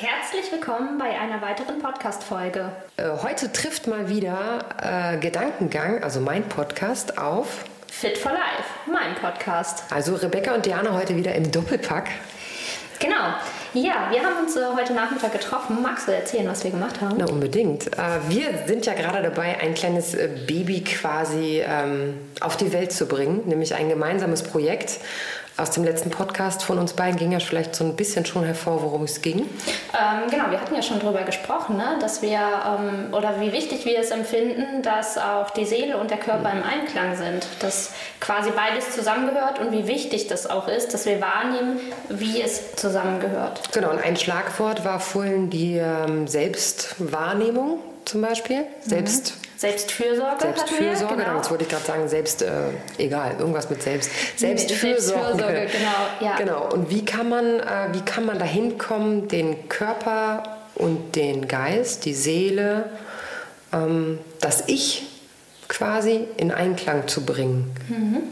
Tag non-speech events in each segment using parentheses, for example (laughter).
Herzlich willkommen bei einer weiteren Podcast-Folge. Äh, heute trifft mal wieder äh, Gedankengang, also mein Podcast, auf. Fit for Life, mein Podcast. Also Rebecca und Diana heute wieder im Doppelpack. Genau. Ja, wir haben uns äh, heute Nachmittag getroffen. Magst du erzählen, was wir gemacht haben? Na, unbedingt. Äh, wir sind ja gerade dabei, ein kleines äh, Baby quasi ähm, auf die Welt zu bringen, nämlich ein gemeinsames Projekt aus dem letzten Podcast von uns beiden ging ja vielleicht so ein bisschen schon hervor, worum es ging. Ähm, genau, wir hatten ja schon darüber gesprochen, ne? dass wir, ähm, oder wie wichtig wir es empfinden, dass auch die Seele und der Körper im Einklang sind, dass quasi beides zusammengehört und wie wichtig das auch ist, dass wir wahrnehmen, wie es zusammengehört. Genau, und ein Schlagwort war vorhin die ähm, Selbstwahrnehmung zum Beispiel. Selbst mhm. Selbstfürsorge. Selbstfürsorge, genau. jetzt wollte ich gerade sagen, selbst, äh, egal, irgendwas mit Selbst. Selbstfürsorge. Selbstfürsorge, genau. Ja. Genau. Und wie kann man, äh, wie kann man dahin kommen, den Körper und den Geist, die Seele, ähm, das Ich quasi in Einklang zu bringen? Mhm.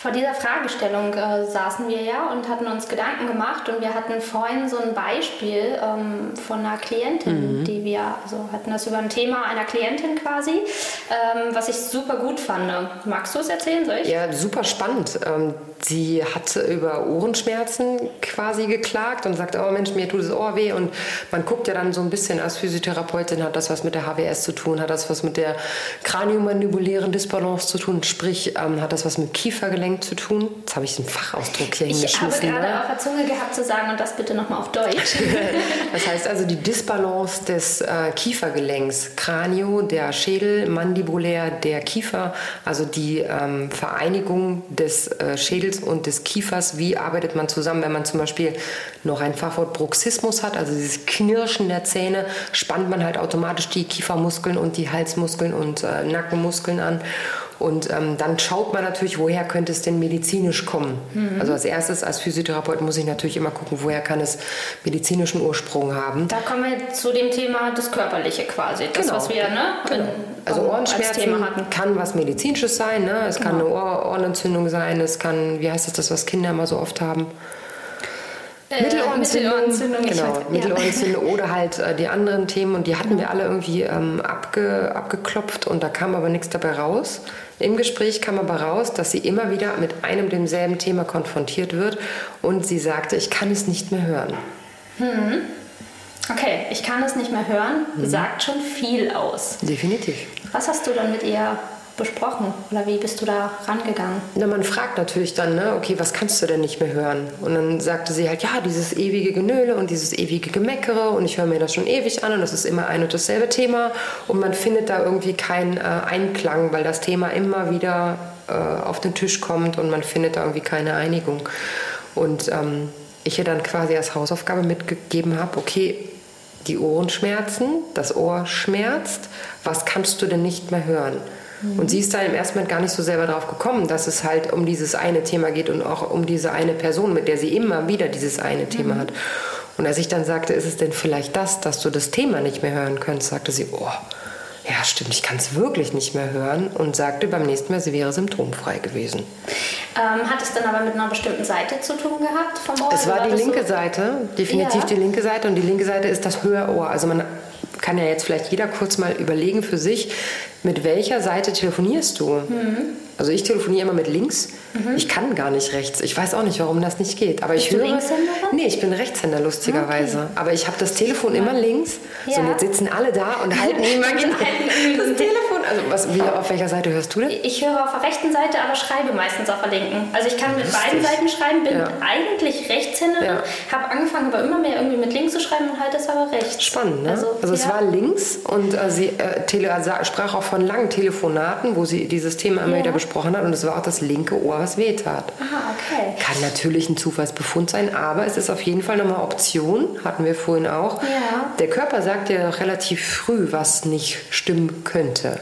Vor dieser Fragestellung äh, saßen wir ja und hatten uns Gedanken gemacht und wir hatten vorhin so ein Beispiel ähm, von einer Klientin, mhm. die wir, also hatten das über ein Thema einer Klientin quasi, ähm, was ich super gut fand. Magst du es erzählen, soll ich? Ja, super spannend. Ähm, sie hat über Ohrenschmerzen quasi geklagt und sagt, oh Mensch, mir tut das Ohr weh und man guckt ja dann so ein bisschen als Physiotherapeutin, hat das was mit der HWS zu tun, hat das was mit der kraniomandibulären Disbalance zu tun, sprich ähm, hat das was mit Kiefergelenk Training zu tun. Jetzt habe ich einen Fachausdruck hier ich hingeschmissen. Ich habe gerade ne? auf der Zunge gehabt zu sagen und das bitte nochmal auf Deutsch. (laughs) das heißt also die Disbalance des äh, Kiefergelenks, Kranio, der Schädel, mandibulär, der Kiefer, also die ähm, Vereinigung des äh, Schädels und des Kiefers. Wie arbeitet man zusammen, wenn man zum Beispiel noch ein Fachwort Bruxismus hat, also dieses Knirschen der Zähne, spannt man halt automatisch die Kiefermuskeln und die Halsmuskeln und äh, Nackenmuskeln an. Und ähm, dann schaut man natürlich, woher könnte es denn medizinisch kommen. Mhm. Also als erstes als Physiotherapeut muss ich natürlich immer gucken, woher kann es medizinischen Ursprung haben. Da kommen wir zu dem Thema das Körperliche quasi. Das, genau. was wir ne, genau. also Ohrenschmerzen kann was medizinisches sein. Ne? Es genau. kann eine Ohr Ohrenentzündung sein. Es kann, wie heißt das, das was Kinder immer so oft haben? Äh, Mittelohrentzündung, Mittelohrentzündung genau, weiß, Mittelohrentzündung ja. oder halt äh, die anderen Themen und die hatten wir alle irgendwie ähm, abge, abgeklopft und da kam aber nichts dabei raus. Im Gespräch kam aber raus, dass sie immer wieder mit einem demselben Thema konfrontiert wird und sie sagte, ich kann es nicht mehr hören. Hm. Okay, ich kann es nicht mehr hören, hm. sagt schon viel aus. Definitiv. Was hast du dann mit ihr besprochen? Oder wie bist du da rangegangen? Na, man fragt natürlich dann, ne, okay, was kannst du denn nicht mehr hören? Und dann sagte sie halt, ja, dieses ewige Genöle und dieses ewige Gemeckere und ich höre mir das schon ewig an und das ist immer ein und dasselbe Thema und man findet da irgendwie keinen äh, Einklang, weil das Thema immer wieder äh, auf den Tisch kommt und man findet da irgendwie keine Einigung. Und ähm, ich ihr dann quasi als Hausaufgabe mitgegeben habe, okay, die Ohrenschmerzen, das Ohr schmerzt, was kannst du denn nicht mehr hören? Und sie ist da im ersten Moment gar nicht so selber drauf gekommen, dass es halt um dieses eine Thema geht und auch um diese eine Person, mit der sie immer wieder dieses eine Thema mhm. hat. Und als ich dann sagte, ist es denn vielleicht das, dass du das Thema nicht mehr hören könntest, sagte sie, oh, ja stimmt, ich kann es wirklich nicht mehr hören und sagte beim nächsten Mal, sie wäre symptomfrei gewesen. Ähm, hat es dann aber mit einer bestimmten Seite zu tun gehabt vom Ohr? Es war die linke so? Seite, definitiv ja. die linke Seite und die linke Seite ist das Höherohr. Also man kann ja jetzt vielleicht jeder kurz mal überlegen für sich, mit welcher Seite telefonierst du? Mhm. Also ich telefoniere immer mit links. Mhm. Ich kann gar nicht rechts. Ich weiß auch nicht, warum das nicht geht. Aber Bist ich höre. Du? Nee, ich bin Rechtshänder lustigerweise. Okay. Aber ich habe das Telefon immer links. Ja. So, und jetzt sitzen alle da und halten imaginär (laughs) das Telefon. Also was, wie, auf welcher Seite hörst du denn? Ich höre auf der rechten Seite, aber schreibe meistens auf der linken. Also ich kann mit Lustig. beiden Seiten schreiben, bin ja. eigentlich Rechtshänderin, ja. habe angefangen, aber immer mehr irgendwie mit links zu schreiben und halt das aber rechts. Spannend, ne? Also, also es war links und äh, sie äh, tele, also sprach auch von langen Telefonaten, wo sie dieses Thema immer wieder besprochen hat und es war auch das linke Ohr, was wehtat. Aha, okay. Kann natürlich ein Zufallsbefund sein, aber es ist auf jeden Fall nochmal Option, hatten wir vorhin auch. Ja. Der Körper sagt ja relativ früh, was nicht stimmen könnte.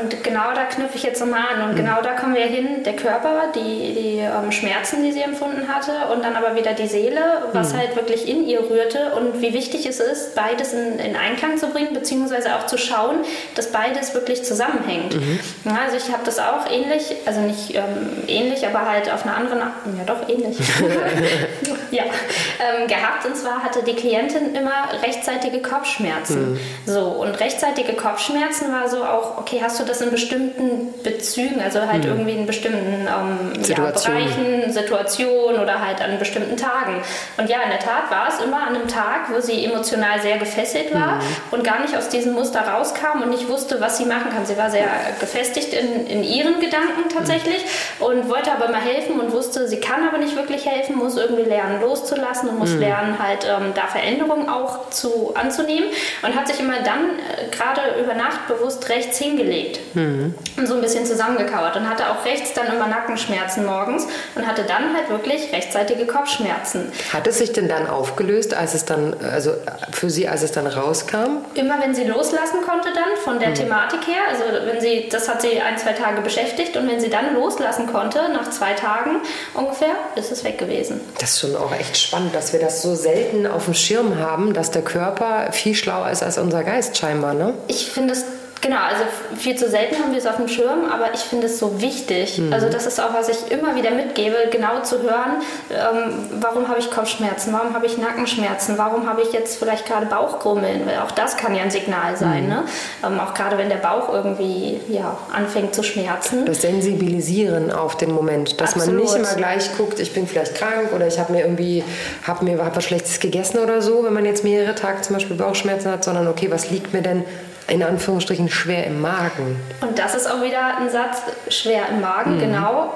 Und genau da knüpfe ich jetzt nochmal an. Und mhm. genau da kommen wir hin, der Körper, die, die ähm, Schmerzen, die sie empfunden hatte und dann aber wieder die Seele, was mhm. halt wirklich in ihr rührte und wie wichtig es ist, beides in, in Einklang zu bringen, beziehungsweise auch zu schauen, dass beides wirklich zusammenhängt. Mhm. Ja, also ich habe das auch ähnlich, also nicht ähm, ähnlich, aber halt auf einer anderen, ja doch ähnlich, (laughs) ja, ähm, gehabt. Und zwar hatte die Klientin immer rechtzeitige Kopfschmerzen. Mhm. So, und rechtzeitige Kopfschmerzen war so auch, okay, hast du das in bestimmten Bezügen, also halt mhm. irgendwie in bestimmten ähm, Situation. ja, Bereichen, Situationen oder halt an bestimmten Tagen. Und ja, in der Tat war es immer an einem Tag, wo sie emotional sehr gefesselt war mhm. und gar nicht aus diesem Muster rauskam und nicht wusste, was sie machen kann. Sie war sehr gefestigt in, in ihren Gedanken tatsächlich mhm. und wollte aber mal helfen und wusste, sie kann aber nicht wirklich helfen, muss irgendwie lernen loszulassen und muss mhm. lernen halt ähm, da Veränderungen auch zu anzunehmen und hat sich immer dann äh, gerade über Nacht bewusst rechts hingelegt mhm. und so ein bisschen zusammengekauert und hatte auch rechts dann immer Nackenschmerzen morgens und hatte dann halt wirklich rechtzeitige Kopfschmerzen. Hat es sich denn dann aufgelöst, als es dann, also für Sie, als es dann rauskam? Immer wenn sie loslassen konnte dann von der mhm. Thematik her, also wenn sie, das hat sie ein, zwei Tage beschäftigt und wenn sie dann loslassen konnte, nach zwei Tagen ungefähr, ist es weg gewesen. Das ist schon auch echt spannend, dass wir das so selten auf dem Schirm haben, dass der Körper viel schlauer ist als unser Geist scheinbar, ne? Ich finde es Genau, also viel zu selten haben wir es auf dem Schirm, aber ich finde es so wichtig. Mhm. Also das ist auch, was ich immer wieder mitgebe, genau zu hören, ähm, warum habe ich Kopfschmerzen, warum habe ich Nackenschmerzen, warum habe ich jetzt vielleicht gerade Bauchgrummeln, weil auch das kann ja ein Signal sein. Mhm. Ne? Ähm, auch gerade wenn der Bauch irgendwie ja, anfängt zu schmerzen. Das Sensibilisieren auf den Moment, dass Absolut. man nicht immer gleich guckt, ich bin vielleicht krank oder ich habe mir irgendwie hab mir hab was Schlechtes gegessen oder so, wenn man jetzt mehrere Tage zum Beispiel Bauchschmerzen hat, sondern okay, was liegt mir denn in Anführungsstrichen schwer im Magen. Und das ist auch wieder ein Satz, schwer im Magen, mhm. genau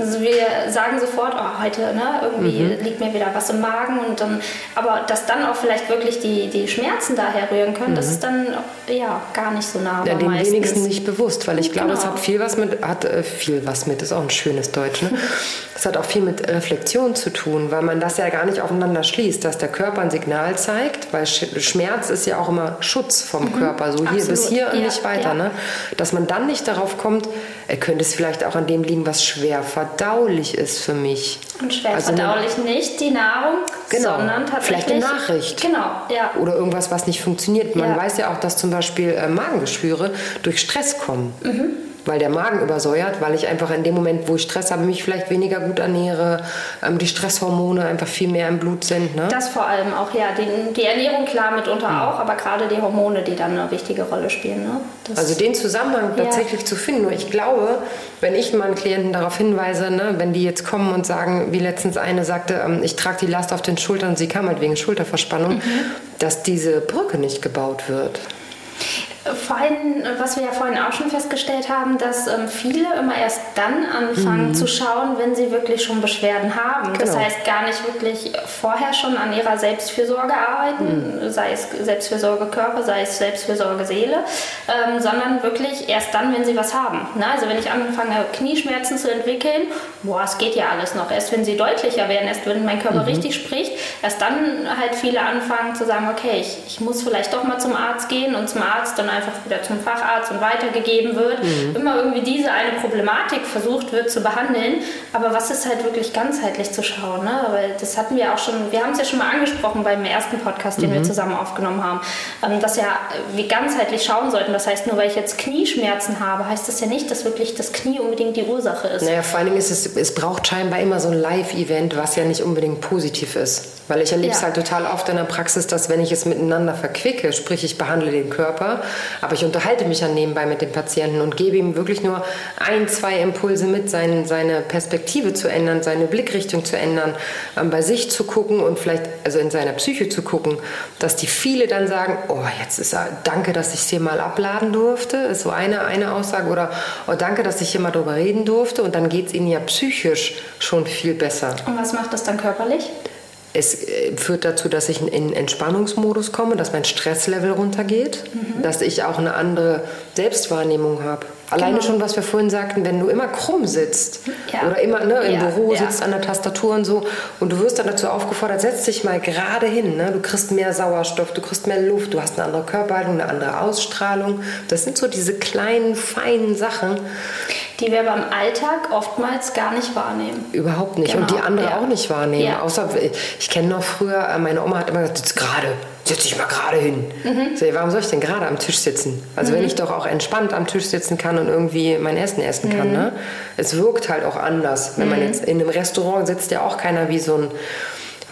also wir sagen sofort, oh, heute ne, irgendwie mhm. liegt mir wieder was im Magen und dann, aber dass dann auch vielleicht wirklich die, die Schmerzen daher rühren können, mhm. das ist dann ja gar nicht so nah. Ja, den meistens. wenigsten nicht bewusst, weil ich glaube, genau. es hat viel was mit, hat äh, viel was mit, ist auch ein schönes Deutsch. Ne? (laughs) es hat auch viel mit Reflexion zu tun, weil man das ja gar nicht aufeinander schließt, dass der Körper ein Signal zeigt, weil Schmerz ist ja auch immer Schutz vom mhm. Körper, so hier Absolut. bis hier und ja, nicht weiter. Ja. Ne? Dass man dann nicht darauf kommt, könnte es vielleicht auch an dem liegen, was schwer verdaulich ist für mich. Und schwer also verdaulich eine, nicht die Nahrung, genau, sondern tatsächlich... Vielleicht eine Nachricht. Genau, ja. Oder irgendwas, was nicht funktioniert. Man ja. weiß ja auch, dass zum Beispiel äh, Magengeschwüre durch Stress kommen. Mhm weil der Magen übersäuert, weil ich einfach in dem Moment, wo ich Stress habe, mich vielleicht weniger gut ernähre, ähm, die Stresshormone einfach viel mehr im Blut sind. Ne? Das vor allem auch, ja. Die, die Ernährung klar mitunter mhm. auch, aber gerade die Hormone, die dann eine wichtige Rolle spielen. Ne? also den Zusammenhang ja. tatsächlich zu finden. Nur ich glaube, wenn ich meinen Klienten darauf hinweise, ne, wenn die jetzt kommen und sagen, wie letztens eine sagte, ähm, ich trage die Last auf den Schultern und sie kam halt wegen Schulterverspannung, mhm. dass diese Brücke nicht gebaut wird. Vor allem, was wir ja vorhin auch schon festgestellt haben, dass ähm, viele immer erst dann anfangen mhm. zu schauen, wenn sie wirklich schon Beschwerden haben. Genau. Das heißt, gar nicht wirklich vorher schon an ihrer Selbstfürsorge arbeiten, mhm. sei es Selbstfürsorge Körper, sei es Selbstfürsorge Seele, ähm, sondern wirklich erst dann, wenn sie was haben. Na, also wenn ich anfange, Knieschmerzen zu entwickeln, boah, es geht ja alles noch. Erst wenn sie deutlicher werden, erst wenn mein Körper mhm. richtig spricht, erst dann halt viele anfangen zu sagen, okay, ich, ich muss vielleicht doch mal zum Arzt gehen und zum Arzt dann einfach wieder zum Facharzt und weitergegeben wird. Mhm. Immer irgendwie diese eine Problematik versucht wird zu behandeln. Aber was ist halt wirklich ganzheitlich zu schauen? Ne? Weil das hatten wir auch schon, wir haben es ja schon mal angesprochen beim ersten Podcast, den mhm. wir zusammen aufgenommen haben, ähm, dass ja wir ganzheitlich schauen sollten. Das heißt, nur weil ich jetzt Knieschmerzen habe, heißt das ja nicht, dass wirklich das Knie unbedingt die Ursache ist. Naja, vor allen Dingen ist es, es braucht scheinbar immer so ein Live-Event, was ja nicht unbedingt positiv ist. Weil ich erlebe es ja. halt total oft in der Praxis, dass wenn ich es miteinander verquicke, sprich ich behandle den Körper, aber ich unterhalte mich dann nebenbei mit dem Patienten und gebe ihm wirklich nur ein, zwei Impulse mit, sein, seine Perspektive zu ändern, seine Blickrichtung zu ändern, ähm, bei sich zu gucken und vielleicht also in seiner Psyche zu gucken, dass die viele dann sagen, oh, jetzt ist er, danke, dass ich es hier mal abladen durfte, ist so eine, eine Aussage, oder oh, danke, dass ich hier mal drüber reden durfte und dann geht es ihnen ja psychisch schon viel besser. Und was macht das dann körperlich? Es äh, führt dazu, dass ich in Entspannungsmodus komme, dass mein Stresslevel runtergeht, mhm. dass ich auch eine andere Selbstwahrnehmung habe. Alleine genau. schon, was wir vorhin sagten, wenn du immer krumm sitzt ja. oder immer ne, im ja, Büro ja. sitzt an der Tastatur und so und du wirst dann dazu aufgefordert, setz dich mal gerade hin. Ne? Du kriegst mehr Sauerstoff, du kriegst mehr Luft, du hast eine andere Körperhaltung, eine andere Ausstrahlung. Das sind so diese kleinen, feinen Sachen. Die wir beim Alltag oftmals gar nicht wahrnehmen. Überhaupt nicht. Genau. Und die andere auch nicht wahrnehmen. Außer, ich kenne noch früher, äh, meine Oma hat immer gesagt, sitz gerade setz dich mal gerade hin. Mhm. So, warum soll ich denn gerade am Tisch sitzen? Also mhm. wenn ich doch auch entspannt am Tisch sitzen kann und irgendwie mein Essen essen kann. Mhm. Ne? Es wirkt halt auch anders. Wenn man mhm. jetzt in einem Restaurant sitzt, ja auch keiner wie so ein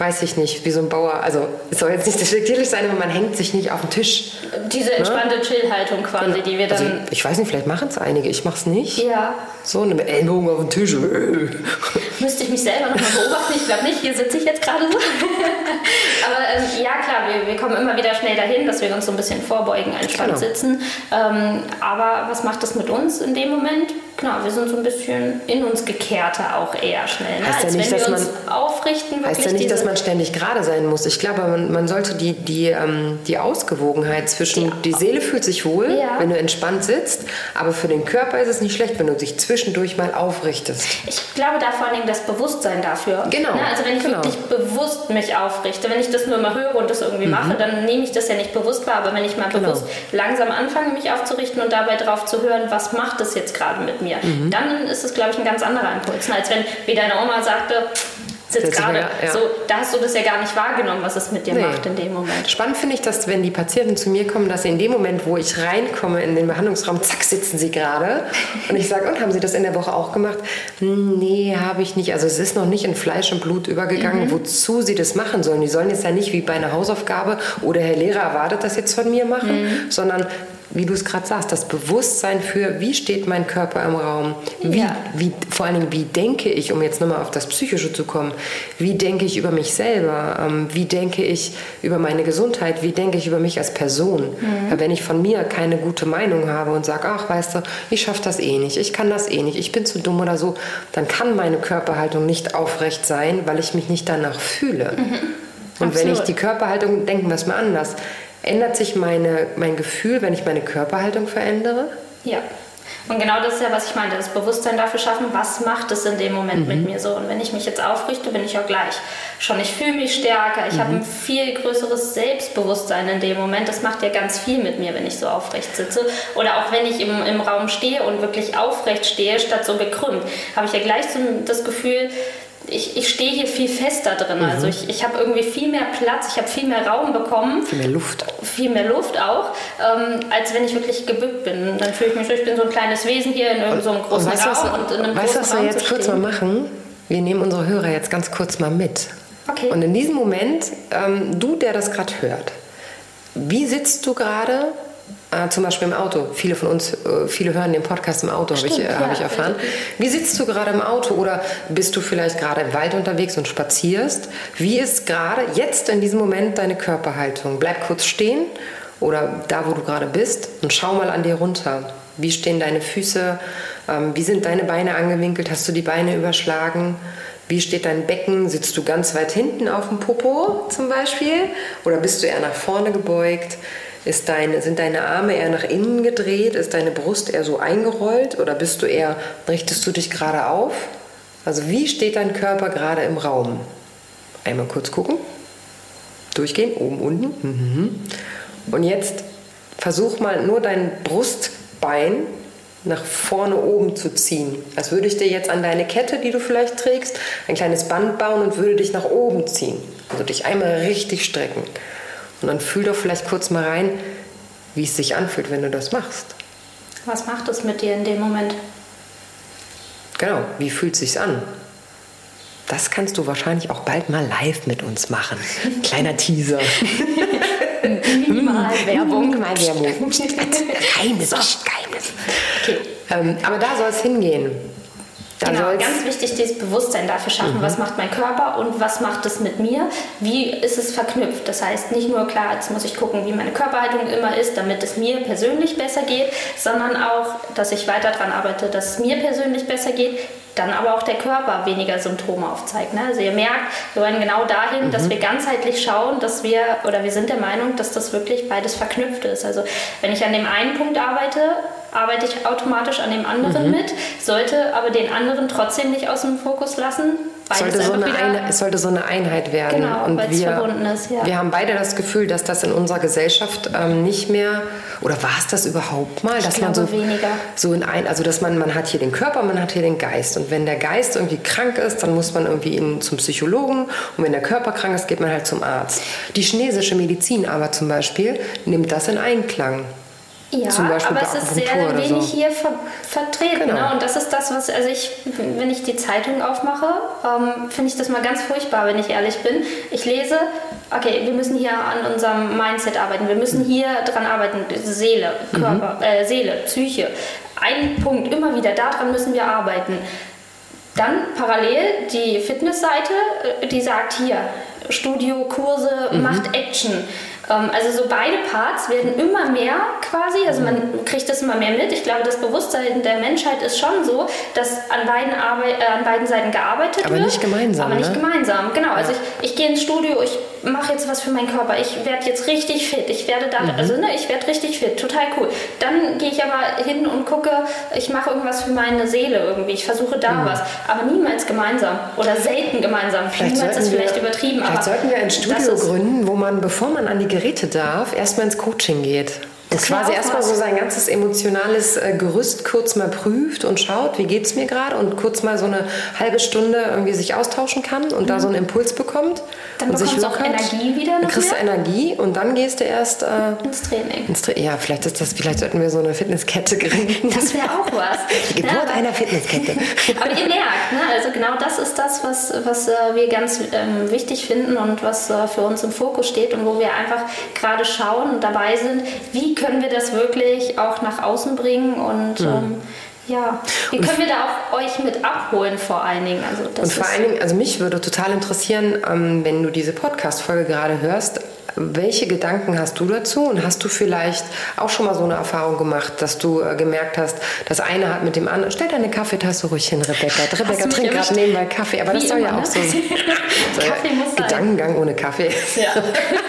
weiß ich nicht, wie so ein Bauer. Also es soll jetzt nicht despektierlich sein, aber man hängt sich nicht auf den Tisch. Diese ne? entspannte ne? Chill-Haltung quasi, genau. die wir dann. Also, ich weiß nicht, vielleicht machen es einige, ich mache es nicht. Ja. So eine Ellbogen auf den Tisch. (laughs) Müsste ich mich selber noch mal beobachten? Ich glaube nicht, hier sitze ich jetzt gerade so. (laughs) aber ähm, ja, klar, wir, wir, kommen immer wieder schnell dahin, dass wir uns so ein bisschen vorbeugen, entspannt genau. sitzen. Ähm, aber was macht das mit uns in dem Moment? Genau, wir sind so ein bisschen in uns gekehrter auch eher schnell. Ne? Heißt Als ja nicht, wenn wir uns man, aufrichten. Heißt ja nicht, dass man ständig gerade sein muss. Ich glaube, man, man sollte die, die, ähm, die Ausgewogenheit zwischen, die, die Seele fühlt sich wohl, ja. wenn du entspannt sitzt, aber für den Körper ist es nicht schlecht, wenn du dich zwischendurch mal aufrichtest. Ich glaube da vor allen Dingen das Bewusstsein dafür. Genau. Ne? Also wenn ich genau. wirklich bewusst mich aufrichte, wenn ich das nur mal höre und das irgendwie mhm. mache, dann nehme ich das ja nicht bewusst wahr, aber wenn ich mal genau. bewusst langsam anfange, mich aufzurichten und dabei drauf zu hören, was macht das jetzt gerade mit mir, mhm. dann ist es, glaube ich, ein ganz anderer Impuls, ne? als wenn, wie deine Oma sagte, sitzt gerade. Ja. So, da hast du das ja gar nicht wahrgenommen, was es mit dir nee. macht in dem Moment. Spannend finde ich, dass wenn die Patienten zu mir kommen, dass sie in dem Moment, wo ich reinkomme in den Behandlungsraum, zack, sitzen sie gerade. Und ich sage, und haben sie das in der Woche auch gemacht? Nee, habe ich nicht. Also es ist noch nicht in Fleisch und Blut übergegangen, mhm. wozu sie das machen sollen. Die sollen jetzt ja nicht wie bei einer Hausaufgabe oder Herr Lehrer erwartet das jetzt von mir machen, mhm. sondern wie du es gerade sagst, das Bewusstsein für, wie steht mein Körper im Raum, wie, ja. wie, vor allen Dingen, wie denke ich, um jetzt nochmal auf das Psychische zu kommen, wie denke ich über mich selber, ähm, wie denke ich über meine Gesundheit, wie denke ich über mich als Person. Mhm. Wenn ich von mir keine gute Meinung habe und sage, ach, weißt du, ich schaffe das eh nicht, ich kann das eh nicht, ich bin zu dumm oder so, dann kann meine Körperhaltung nicht aufrecht sein, weil ich mich nicht danach fühle. Mhm. Und Absolut. wenn ich die Körperhaltung, denken wir es mal anders, Ändert sich meine, mein Gefühl, wenn ich meine Körperhaltung verändere? Ja. Und genau das ist ja, was ich meinte, das Bewusstsein dafür schaffen, was macht es in dem Moment mhm. mit mir so. Und wenn ich mich jetzt aufrichte, bin ich auch gleich schon, ich fühle mich stärker, ich mhm. habe ein viel größeres Selbstbewusstsein in dem Moment. Das macht ja ganz viel mit mir, wenn ich so aufrecht sitze. Oder auch wenn ich im, im Raum stehe und wirklich aufrecht stehe, statt so gekrümmt, habe ich ja gleich so das Gefühl, ich, ich stehe hier viel fester drin. Mhm. Also ich, ich habe irgendwie viel mehr Platz, ich habe viel mehr Raum bekommen. Viel mehr Luft. Viel mehr Luft auch, ähm, als wenn ich wirklich gebückt bin. Dann fühle ich mich so, ich bin so ein kleines Wesen hier in irgendeinem so großen und Raum. Was, und in einem weißt du, was wir jetzt kurz mal machen? Wir nehmen unsere Hörer jetzt ganz kurz mal mit. Okay. Und in diesem Moment, ähm, du, der das gerade hört, wie sitzt du gerade äh, zum Beispiel im Auto. Viele von uns, äh, viele hören den Podcast im Auto, habe ich, äh, ja, hab ich erfahren. Wie sitzt du gerade im Auto oder bist du vielleicht gerade im Wald unterwegs und spazierst? Wie ist gerade jetzt in diesem Moment deine Körperhaltung? Bleib kurz stehen oder da, wo du gerade bist und schau mal an dir runter. Wie stehen deine Füße? Ähm, wie sind deine Beine angewinkelt? Hast du die Beine überschlagen? Wie steht dein Becken? Sitzt du ganz weit hinten auf dem Popo zum Beispiel? Oder bist du eher nach vorne gebeugt? Ist deine, sind deine Arme eher nach innen gedreht? Ist deine Brust eher so eingerollt? Oder bist du eher, richtest du dich gerade auf? Also wie steht dein Körper gerade im Raum? Einmal kurz gucken. Durchgehen, oben, unten. Mhm. Und jetzt versuch mal nur dein Brustbein nach vorne oben zu ziehen. Als würde ich dir jetzt an deine Kette, die du vielleicht trägst, ein kleines Band bauen und würde dich nach oben ziehen. Also dich einmal richtig strecken. Und dann fühl doch vielleicht kurz mal rein, wie es sich anfühlt, wenn du das machst. Was macht es mit dir in dem Moment? Genau, wie fühlt es sich an? Das kannst du wahrscheinlich auch bald mal live mit uns machen. (laughs) Kleiner Teaser. (laughs) Minimal Werbung. Minimal Werbung. (laughs) Geheimnis, Geheimnis. Okay. Ähm, aber da soll es hingehen. Genau, ganz wichtig, dieses Bewusstsein dafür schaffen, mhm. was macht mein Körper und was macht es mit mir, wie ist es verknüpft. Das heißt, nicht nur klar, jetzt muss ich gucken, wie meine Körperhaltung immer ist, damit es mir persönlich besser geht, sondern auch, dass ich weiter daran arbeite, dass es mir persönlich besser geht, dann aber auch der Körper weniger Symptome aufzeigt. Ne? Also ihr merkt, wir wollen genau dahin, mhm. dass wir ganzheitlich schauen, dass wir, oder wir sind der Meinung, dass das wirklich beides verknüpft ist. Also wenn ich an dem einen Punkt arbeite, arbeite ich automatisch an dem anderen mhm. mit, sollte aber den anderen trotzdem nicht aus dem Fokus lassen. Sollte so eine eine, es sollte so eine Einheit werden. Genau, und wir, verbunden ist, ja. wir haben beide das Gefühl, dass das in unserer Gesellschaft ähm, nicht mehr, oder war es das überhaupt mal, ich dass man so, weniger. so in ein, also dass man, man hat hier den Körper, man hat hier den Geist. Und wenn der Geist irgendwie krank ist, dann muss man irgendwie in, zum Psychologen. Und wenn der Körper krank ist, geht man halt zum Arzt. Die chinesische Medizin aber zum Beispiel nimmt das in Einklang. Ja, aber es ist sehr wenig so. hier ver vertreten. Genau. Ne? Und das ist das, was, also ich, wenn ich die Zeitung aufmache, ähm, finde ich das mal ganz furchtbar, wenn ich ehrlich bin. Ich lese, okay, wir müssen hier an unserem Mindset arbeiten, wir müssen hier dran arbeiten, Seele, Körper, mhm. äh, Seele, Psyche. Ein Punkt, immer wieder, daran müssen wir arbeiten. Dann parallel die Fitnessseite, äh, die sagt hier, Studio, Kurse, mhm. macht Action. Ähm, also so beide Parts werden immer mehr quasi, also man kriegt das immer mehr mit. Ich glaube, das Bewusstsein der Menschheit ist schon so, dass an beiden, Arbeit, äh, an beiden Seiten gearbeitet aber wird. Aber nicht gemeinsam. Aber nicht ne? gemeinsam, genau. Also ich, ich gehe ins Studio, ich mache jetzt was für meinen Körper, ich werde jetzt richtig fit, ich werde da, mhm. also ne, ich werde richtig fit, total cool. Dann gehe ich aber hin und gucke, ich mache irgendwas für meine Seele irgendwie, ich versuche da mhm. was, aber niemals gemeinsam oder selten gemeinsam. Vielleicht niemals ist vielleicht übertrieben. Vielleicht sollten wir ein Studio gründen, wo man, bevor man an die Geräte darf, erstmal ins Coaching geht. Und quasi erstmal so sein ganzes emotionales äh, Gerüst kurz mal prüft und schaut, wie geht es mir gerade und kurz mal so eine halbe Stunde irgendwie sich austauschen kann und mhm. da so einen Impuls bekommt. Dann und sich lockert. auch Energie wieder. Dann kriegst du Energie und dann gehst du erst äh, ins Training. Ins Tra ja, vielleicht ist das, vielleicht sollten wir so eine Fitnesskette gründen. Das wäre auch was. (laughs) Die Geburt ja, einer Fitnesskette. (laughs) aber ihr merkt, ne? also genau das ist das, was, was äh, wir ganz ähm, wichtig finden und was äh, für uns im Fokus steht und wo wir einfach gerade schauen und dabei sind, wie können wir das wirklich auch nach außen bringen und mhm. ähm, ja, wie können wir da auch euch mit abholen vor allen Dingen? Also und vor allen Dingen, also mich würde total interessieren, ähm, wenn du diese Podcast-Folge gerade hörst, welche Gedanken hast du dazu und hast du vielleicht auch schon mal so eine Erfahrung gemacht, dass du äh, gemerkt hast, das eine hat mit dem anderen. Stell deine Kaffeetasse ruhig hin, Rebecca. Rebecca trinkt gerade nebenbei Kaffee, aber das soll immer, ja auch ne? so sein. (laughs) Kaffee muss Gedankengang ohne Kaffee. Ja.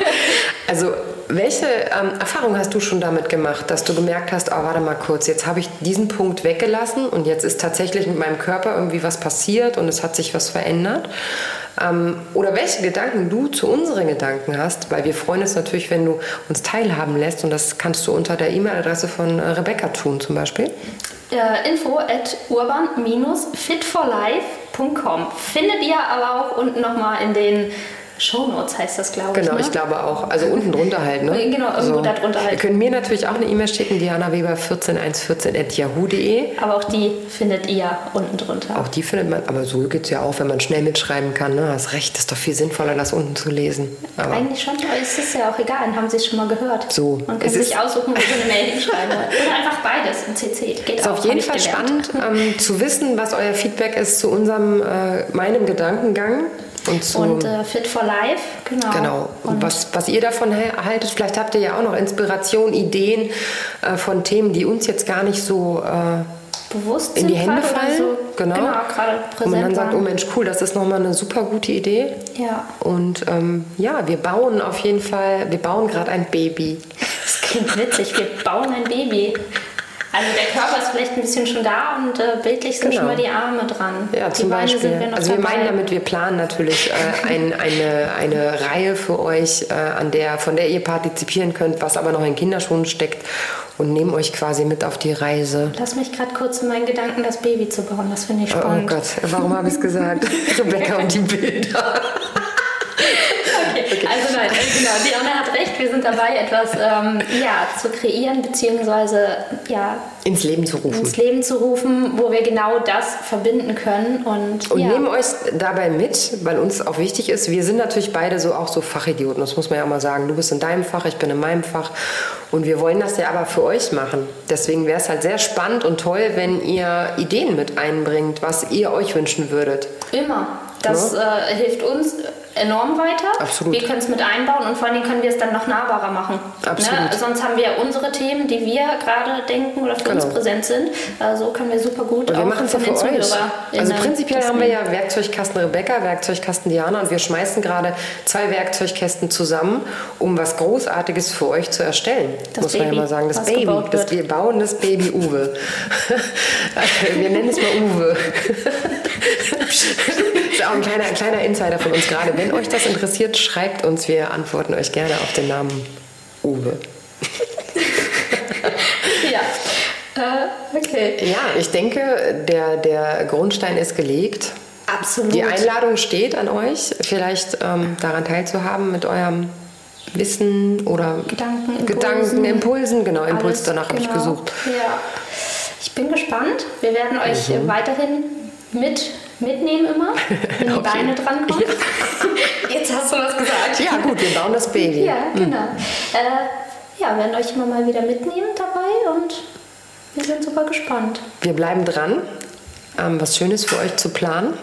(laughs) also welche ähm, Erfahrung hast du schon damit gemacht, dass du gemerkt hast, oh, warte mal kurz, jetzt habe ich diesen Punkt weggelassen und jetzt ist tatsächlich mit meinem Körper irgendwie was passiert und es hat sich was verändert? Ähm, oder welche Gedanken du zu unseren Gedanken hast, weil wir freuen uns natürlich, wenn du uns teilhaben lässt und das kannst du unter der E-Mail-Adresse von äh, Rebecca tun zum Beispiel. Äh, info at urban-fitforlife.com findet ihr aber auch unten nochmal in den Shownotes heißt das, glaube ich. Genau, ne? ich glaube auch. Also unten drunter halt, ne? Genau, irgendwo so. da drunter halt. Ihr könnt mir natürlich auch eine E-Mail schicken, dianaweber14114.yahoo.de. Aber auch die findet ihr unten drunter. Auch die findet man, aber so geht es ja auch, wenn man schnell mitschreiben kann. Ne? Hast recht, ist doch viel sinnvoller, das unten zu lesen. Aber Eigentlich schon, aber es ist ja auch egal, dann haben sie es schon mal gehört. So. Man kann sich aussuchen, wo sie eine Mail hinschreiben Oder einfach beides im CC. Geht ist auch, auf jeden Fall spannend ähm, zu wissen, was euer Feedback ist zu unserem, äh, meinem Gedankengang. Und, und äh, Fit for Life, genau. Genau. Und, was, was ihr davon haltet, vielleicht habt ihr ja auch noch Inspiration, Ideen äh, von Themen, die uns jetzt gar nicht so äh, bewusst in die Hände fallen. So, genau. genau gerade präsent Und man dann sagt, oh Mensch, cool, das ist nochmal eine super gute Idee. Ja. Und ähm, ja, wir bauen auf jeden Fall, wir bauen gerade ein Baby. Das klingt witzig, wir bauen ein Baby. Also der Körper ist vielleicht ein bisschen schon da und äh, bildlich sind genau. schon mal die Arme dran. Ja, die zum Beine Beispiel. Wir also wir meinen damit, wir planen natürlich äh, ein, eine, eine Reihe für euch, äh, an der, von der ihr partizipieren könnt, was aber noch in Kinderschuhen steckt und nehmen euch quasi mit auf die Reise. Lass mich gerade kurz in meinen Gedanken, das Baby zu bauen. Das finde ich oh spannend. Oh Gott, warum habe ich es gesagt? (laughs) Rebecca und die Bilder. Okay. Also nein, äh, genau, Diana hat recht, wir sind dabei, etwas ähm, ja, zu kreieren, beziehungsweise ja, ins Leben zu rufen. Ins Leben zu rufen, wo wir genau das verbinden können. Und, und ja. nehmen euch dabei mit, weil uns auch wichtig ist, wir sind natürlich beide so auch so Fachidioten, das muss man ja auch mal sagen. Du bist in deinem Fach, ich bin in meinem Fach. Und wir wollen das ja aber für euch machen. Deswegen wäre es halt sehr spannend und toll, wenn ihr Ideen mit einbringt, was ihr euch wünschen würdet. Immer. Das ja? äh, hilft uns enorm weiter. Absolut. Wir können es mit einbauen und vor allem können wir es dann noch nahbarer machen. Absolut. Ne? Sonst haben wir unsere Themen, die wir gerade denken oder für uns Genau. präsent sind. Äh, so können wir super gut Und wir auch machen es ja für euch. Also prinzipiell haben wir ja Werkzeugkasten Rebecca, Werkzeugkasten Diana und wir schmeißen gerade zwei Werkzeugkästen zusammen, um was Großartiges für euch zu erstellen. Das muss man ja Baby, mal sagen. Das Baby. Das, wir bauen das Baby Uwe. (laughs) wir nennen es mal Uwe. (laughs) auch ein kleiner, ein kleiner Insider von uns gerade. Wenn euch das interessiert, schreibt uns. Wir antworten euch gerne auf den Namen Uwe. (laughs) Ja. Äh, okay. Ja, ich denke, der, der Grundstein ist gelegt. Absolut. Die Einladung steht an euch, vielleicht ähm, daran teilzuhaben mit eurem Wissen oder Gedanken, Impulsen. Gedanken, Impulsen. Genau, Impuls Alles, danach habe ich genau. gesucht. Ja. Ich bin gespannt. Wir werden euch Mhm. weiterhin mit, mitnehmen immer, (laughs) wenn die Okay. Beine drankommen. (laughs) Jetzt hast du was gesagt. Ja, gut, wir bauen das Baby. Ja, genau. Äh, ja, werden euch immer mal wieder mitnehmen dabei und wir sind super gespannt. Wir bleiben dran, ähm, was Schönes für euch zu planen,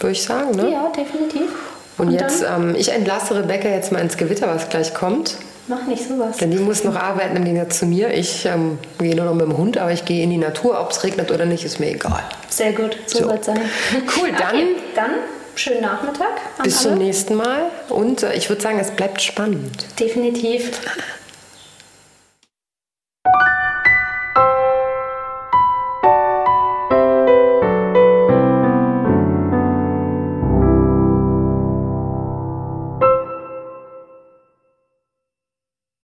würde ich sagen. Ne? Ja, definitiv. Und, jetzt, dann ähm, ich entlasse Rebecca jetzt mal ins Gewitter, was gleich kommt. Mach nicht sowas. Denn die muss noch arbeiten im Gegensatz zu mir. Ich ähm, gehe nur noch mit dem Hund, aber ich gehe in die Natur. Ob es regnet oder nicht, ist mir egal. Sehr gut, so, so. soll es sein. Cool, dann. Okay, dann schönen Nachmittag. Bis alle. zum nächsten Mal. Und äh, ich würde sagen, es bleibt spannend. Definitiv.